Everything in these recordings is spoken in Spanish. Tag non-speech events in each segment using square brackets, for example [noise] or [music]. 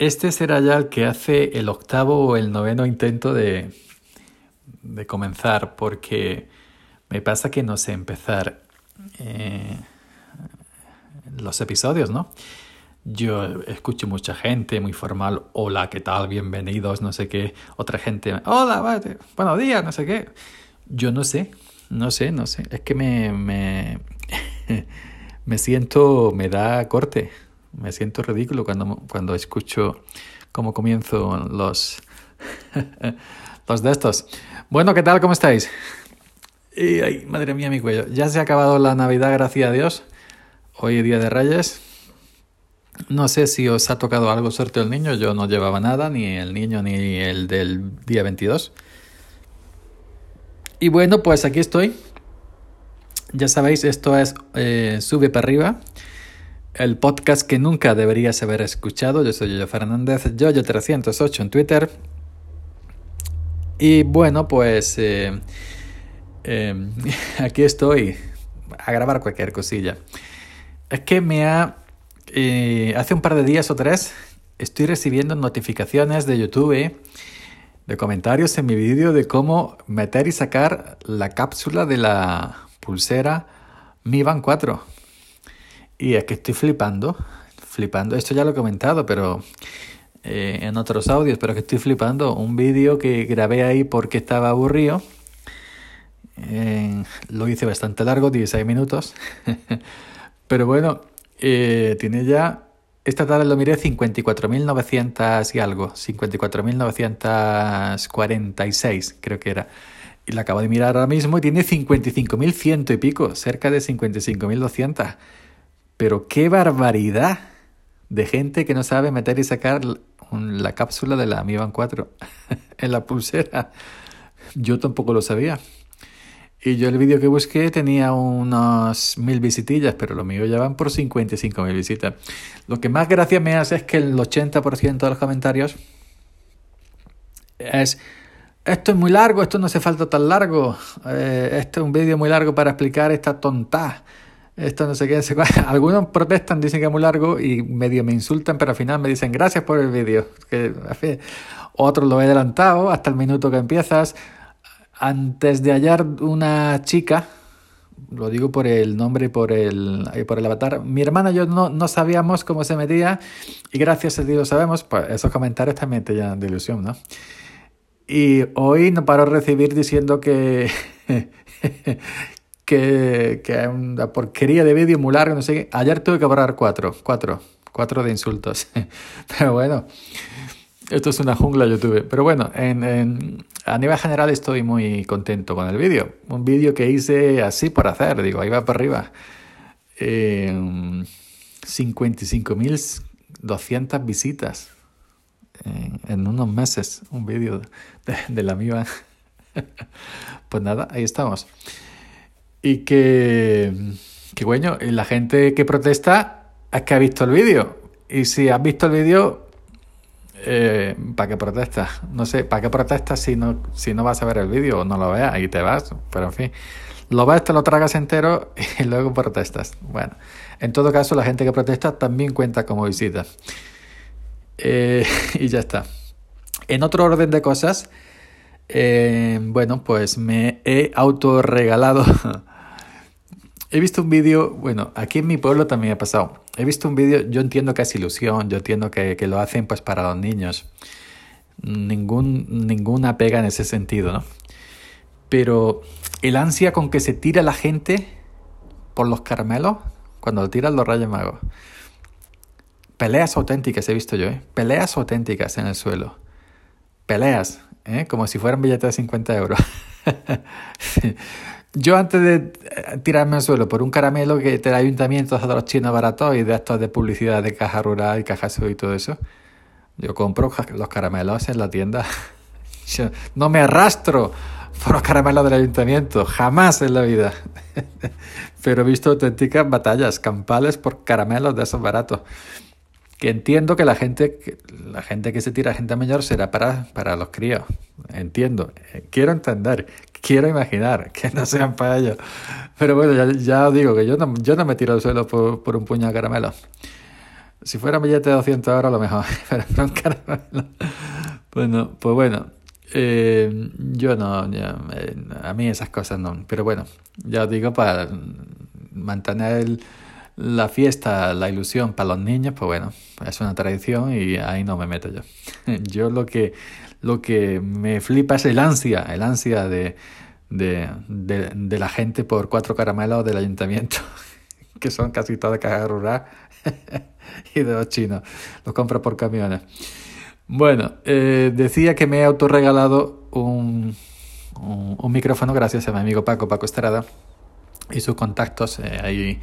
Este será ya el que hace el octavo o el noveno intento de, de comenzar, porque me pasa que no sé empezar eh, los episodios, ¿no? Yo escucho mucha gente muy formal, hola, ¿qué tal? Bienvenidos, no sé qué. Otra gente, hola, buenos días, no sé qué. Yo no sé, no sé, no sé. Es que me, me, [laughs] me siento, me da corte, me siento ridículo cuando, cuando escucho cómo comienzo los, [laughs] los de estos. Bueno, ¿qué tal? ¿Cómo estáis? Y, ay, madre mía, mi cuello. Ya se ha acabado la Navidad, gracias a Dios. Hoy es Día de Reyes. No sé si os ha tocado algo suerte el niño, yo no llevaba nada, ni el niño ni el del día 22. Y bueno, pues aquí estoy. Ya sabéis, esto es eh, Sube para arriba, el podcast que nunca deberías haber escuchado. Yo soy Yoyo Fernández, Yoyo308 en Twitter. Y bueno, pues eh, eh, [laughs] aquí estoy a grabar cualquier cosilla. Es que me ha eh, hace un par de días o tres estoy recibiendo notificaciones de YouTube de comentarios en mi vídeo de cómo meter y sacar la cápsula de la pulsera Mi Band 4. Y es que estoy flipando, flipando. Esto ya lo he comentado, pero eh, en otros audios, pero que estoy flipando. Un vídeo que grabé ahí porque estaba aburrido. Eh, lo hice bastante largo, 16 minutos. [laughs] pero bueno, eh, tiene ya, esta tarde lo miré 54.900 y algo, 54.946 creo que era. Y la acabo de mirar ahora mismo y tiene 55.100 y pico, cerca de 55.200. Pero qué barbaridad de gente que no sabe meter y sacar la cápsula de la Mi Band 4 [laughs] en la pulsera. Yo tampoco lo sabía. Y yo el vídeo que busqué tenía unas mil visitillas, pero lo mío ya van por 55 mil visitas. Lo que más gracia me hace es que el 80% de los comentarios es, esto es muy largo, esto no hace falta tan largo, eh, es un vídeo muy largo para explicar esta tonta. Esto no sé qué, [laughs] algunos protestan, dicen que es muy largo y medio me insultan, pero al final me dicen gracias por el vídeo. Otros lo he adelantado hasta el minuto que empiezas antes de hallar una chica, lo digo por el nombre y por el, por el avatar, mi hermana y yo no, no sabíamos cómo se metía y gracias a Dios lo sabemos, pues esos comentarios también te llenan de ilusión, ¿no? Y hoy no paro de recibir diciendo que, [laughs] que, que es una porquería de vídeo muy largo, no sé qué. Ayer tuve que borrar cuatro, cuatro, cuatro de insultos. [laughs] Pero bueno, esto es una jungla YouTube. Pero bueno, en, en, a nivel general estoy muy contento con el vídeo. Un vídeo que hice así por hacer, digo, ahí va para arriba. Eh, 55.200 visitas en, en, unos meses. Un vídeo de, de, la mía. [laughs] pues nada, ahí estamos. Y que, que bueno, la gente que protesta es que ha visto el vídeo. Y si has visto el vídeo, eh, ¿para qué protestas? No sé, ¿para qué protestas si no, si no vas a ver el vídeo o no lo veas y te vas? Pero en fin, lo ves, te lo tragas entero [laughs] y luego protestas. Bueno, en todo caso, la gente que protesta también cuenta como visita. Eh, [laughs] y ya está. En otro orden de cosas, eh, bueno, pues me he autorregalado [laughs] He visto un vídeo, bueno, aquí en mi pueblo también ha pasado. He visto un vídeo, yo entiendo que es ilusión, yo entiendo que, que, lo hacen pues para los niños. Ningún, ninguna pega en ese sentido, ¿no? Pero el ansia con que se tira la gente por los caramelos, cuando lo tiran los rayos magos. Peleas auténticas he visto yo, ¿eh? Peleas auténticas en el suelo. Peleas, ¿eh? Como si fueran billetes de 50 euros. [laughs] Yo antes de eh, tirarme al suelo por un caramelo que te da ayuntamiento de los chinos baratos y de estos de publicidad de caja rural y caja y todo eso, yo compro los caramelos en la tienda. [laughs] Yo no me arrastro por los caramelos del ayuntamiento, jamás en la vida. [laughs] Pero he visto auténticas batallas campales por caramelos de esos baratos. Que entiendo que la gente, la gente que se tira a gente mayor será para, para los críos. Entiendo. Eh, quiero entender quiero imaginar que no sean para ellos. Pero bueno, ya, ya os digo que yo no, yo no me tiro al suelo por, un puño de caramelo. Si fuera un billete de 200 euros, lo mejor, [laughs] pero no un caramelo. Bueno, pues bueno, eh, yo no, eh, a mí esas cosas no. Pero bueno, ya os digo, para mantener la fiesta, la ilusión para los niños, pues bueno, es una tradición y ahí no me meto yo. [laughs] Yo lo que, lo que me flipa es el ansia, el ansia de, de, de, la gente por cuatro caramelos del ayuntamiento, [laughs] que son casi toda caja rural [laughs] y de los chinos. Los compro por camiones. Bueno, eh, decía que me he autorregalado un, un, micrófono gracias a mi amigo Paco, Paco Estrada, y sus contactos. Eh, ahí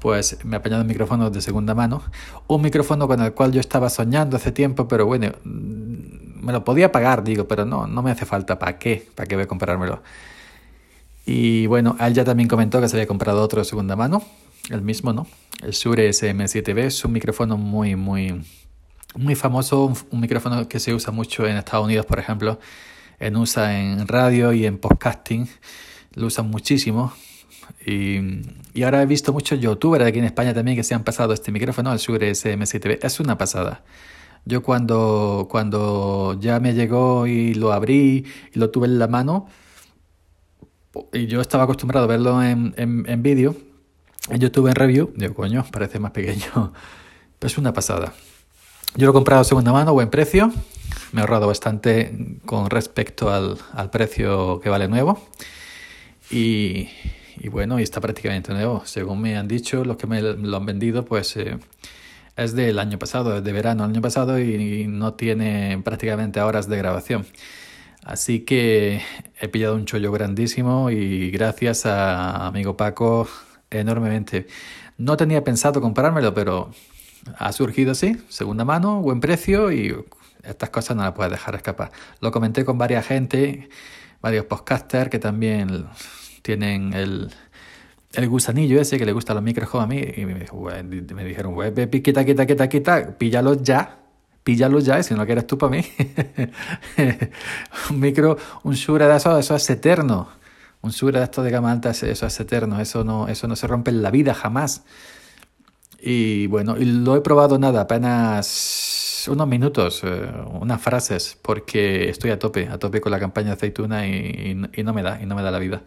pues me ha apañado un micrófono de segunda mano. Un micrófono con el cual yo estaba soñando hace tiempo, pero bueno, mm, me lo podía pagar, digo, pero no, no me hace falta. ¿Para qué? ¿Para qué voy a comprármelo? Y bueno, él ya también comentó que se había comprado otro de segunda mano, el mismo, ¿no? El Shure SM7B es un micrófono muy, muy muy famoso, un, micrófono que se usa mucho en Estados Unidos, por ejemplo, en usa en radio y en podcasting, lo usan muchísimo. Y, ahora he visto muchos youtubers aquí en España también que se han pasado este micrófono, el Shure SM7B. Es una pasada. Yo cuando, cuando ya me llegó y lo abrí y lo tuve en la mano, y yo estaba acostumbrado a verlo en, en, en vídeo, en YouTube en review, digo, coño, parece más pequeño. [laughs] Pero es una pasada. Yo lo he comprado a segunda mano, buen precio. Me he ahorrado bastante con respecto al, al precio que vale nuevo. Y, y, bueno, y está prácticamente nuevo. Según me han dicho, los que me lo han vendido, pues eh, es del año pasado, es de verano del año pasado y, y no tiene prácticamente horas de grabación. Así que he pillado un chollo grandísimo y gracias a amigo Paco enormemente. No tenía pensado comprármelo, pero ha surgido así, segunda mano, buen precio y estas cosas no las puedes dejar escapar. Lo comenté con varias gente, varios podcasters que también tienen el, el gusanillo ese que le gusta los micros a mí y me, me dijeron, quita, quita, quita, quita, píllalos ya. Píllalos ya, si no lo quieres tú para mí. [laughs] un micro, un Shure de eso, eso es eterno. Un Shure de esto de gama alta, eso es eterno. Eso no, eso no se rompe en la vida jamás. Y bueno, y lo he probado nada, apenas unos minutos, eh, unas frases, porque estoy a tope, a tope con la campaña de aceituna y, y, no me da, y no me da la vida.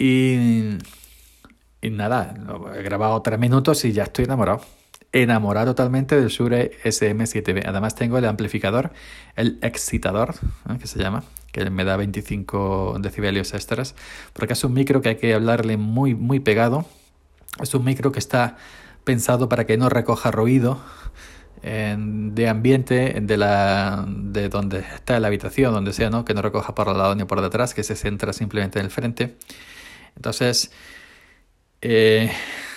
Y, nada, he grabado tres minutos y ya estoy enamorado. Enamorado totalmente del Shure SM7B. Además tengo el amplificador, el excitador, ¿eh? que se llama, que me da 25 decibelios extras, porque es un micro que hay que hablarle muy, muy pegado. Es un micro que está pensado para que no recoja ruido de ambiente de la de donde está la habitación, donde sea, ¿no? Que no recoja por el lado ni por detrás, que se centra simplemente en el frente. Entonces, eh,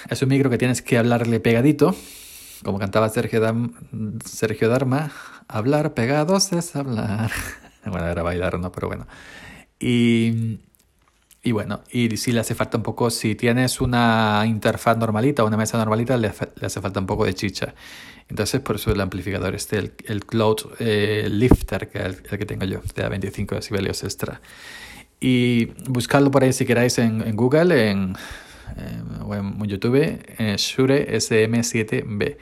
es un micro que tienes que hablarle pegadito, como cantaba Sergio, Sergio Dharma, hablar pegados es hablar. [laughs] bueno, era bailar, ¿no? Pero bueno. Y y bueno, y si le hace falta un poco, si tienes una interfaz normalita una mesa normalita, le, le hace falta un poco de chicha. Entonces, por eso el amplificador este, el, el Cloud eh, Lifter, que es el, el, que tengo yo, de 25 decibelios extra. Y buscadlo por ahí si queráis en, en Google en, en, o en YouTube, eh, Shure SM7B.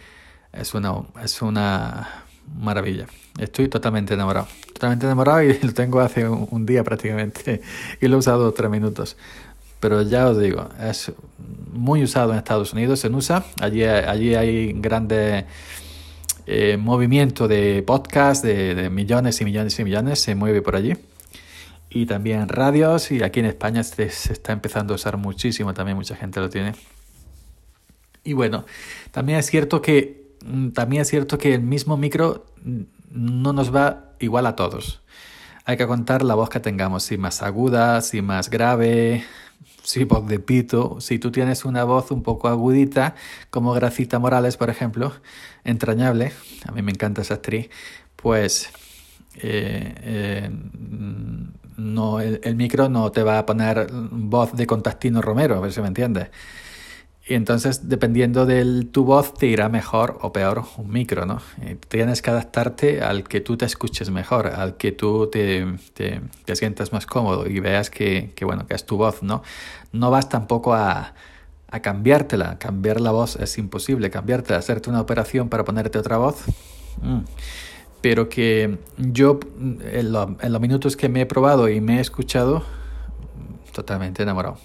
Es una, es una maravilla. Estoy totalmente enamorado. Totalmente enamorado y [laughs] lo tengo hace un, día prácticamente. [laughs] Y lo he usado tres minutos. Pero ya os digo, es muy usado en Estados Unidos, en USA. Allí, allí hay grandes eh, movimiento de podcast de, millones y millones y millones. Se mueve por allí. Y también radios. Y aquí en España se, está empezando a usar muchísimo. También mucha gente lo tiene. Y bueno, también es cierto que también es cierto que el mismo micro no nos va igual a todos. Hay que contar la voz que tengamos, si más aguda, si más grave, si voz de pito. Si tú tienes una voz un poco agudita, como Gracita Morales, por ejemplo, entrañable, a mí me encanta esa actriz, pues eh, eh, no, el, el, micro no te va a poner voz de Contastino Romero, a ver si me entiendes. Y entonces, dependiendo de tu voz, te irá mejor o peor un micro, ¿no? Tienes que adaptarte al que tú te escuches mejor, al que tú te, te, te sientas más cómodo y veas que, que, bueno, que es tu voz, ¿no? No vas tampoco a, a cambiártela. Cambiar la voz es imposible, cambiártela, hacerte una operación para ponerte otra voz. Mm. Pero que yo, en, los minutos que me he probado y me he escuchado, totalmente enamorado.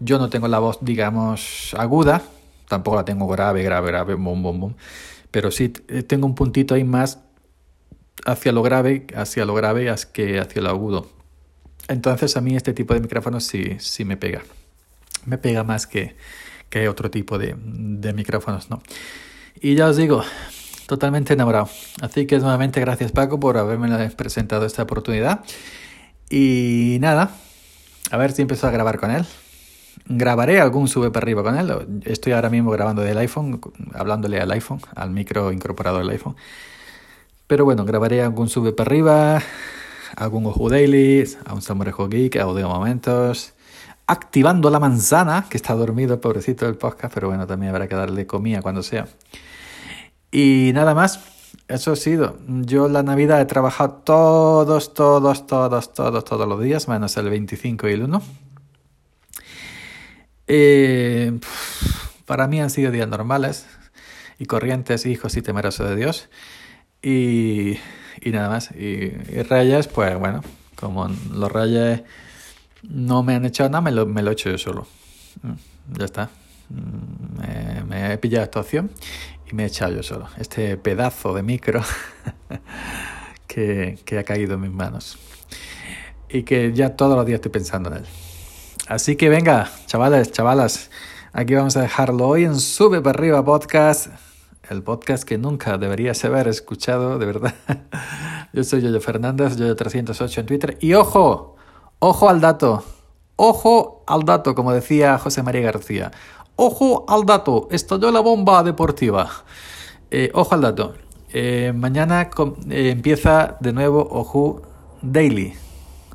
Yo no tengo la voz, digamos, aguda, tampoco la tengo grave, grave, grave, bom, bom, bom. Pero sí tengo un puntito ahí más hacia lo grave, hacia lo grave que hacia lo agudo. Entonces a mí este tipo de micrófonos sí, sí me pega. Me pega más que, que otro tipo de, de micrófonos, ¿no? Y ya os digo, totalmente enamorado. Así que nuevamente gracias Paco por haberme presentado esta oportunidad. Y nada, a ver si empiezo a grabar con él. Grabaré algún sube para arriba con él. Estoy ahora mismo grabando del iPhone, hablándole al iPhone, al micro incorporado del iPhone. Pero bueno, grabaré algún sube para arriba, algún Ojo Daily, a un Samurejo Geek, audio momentos, activando la manzana, que está dormido el pobrecito del podcast, pero bueno, también habrá que darle comida cuando sea. Y nada más, eso ha sido. Yo la Navidad he trabajado todos, todos, todos, todos, todos los días, menos el 25 y el 1. Eh, para mí han sido días normales y corrientes, hijos y temerosos de Dios. Y, y nada más. Y, Reyes, pues bueno, como los Reyes no me han echado nada, me lo, me lo he hecho yo solo. Mm, ya está. Mm, me, he pillado esta opción y me he echado yo solo. Este pedazo de micro [laughs] que, que ha caído en mis manos. Y que ya todos los días estoy pensando en él. Así que venga, chavales, chavalas, aquí vamos a dejarlo hoy en Sube para arriba podcast el podcast que nunca deberías haber escuchado, de verdad. [laughs] Yo soy Yoyo Fernández, Yoyo308 en Twitter. Y ojo, ojo al dato, ojo al dato, como decía José María García. Ojo al dato, estalló la bomba deportiva. Eh, ojo al dato. Eh, mañana eh, empieza de nuevo Ojo Daily.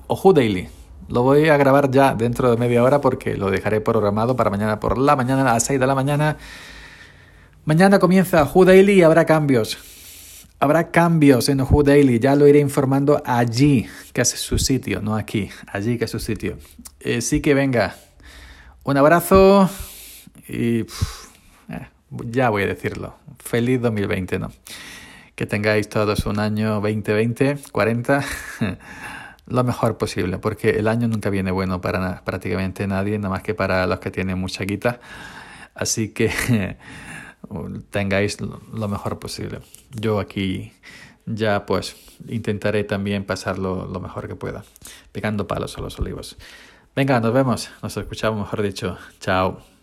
Ojo Daily. Lo voy a grabar ya dentro de media hora porque lo dejaré programado para mañana por la mañana a las 6 de la mañana Mañana comienza Who Daily y habrá cambios. Habrá cambios en Who Daily, ya lo iré informando allí, que es su sitio, no aquí, allí que es su sitio. Sí que venga, un abrazo y eh, ya voy a decirlo, feliz 2020, ¿no? Que tengáis todos un año 2020, 40, [laughs] lo mejor posible, porque el año nunca viene bueno para prácticamente nadie, nada más que para los que tienen mucha guita. Así que [laughs] tengáis lo mejor posible. Yo aquí ya pues intentaré también pasarlo lo mejor que pueda, pegando palos a los olivos. Venga, nos vemos, nos escuchamos, mejor dicho. Chao.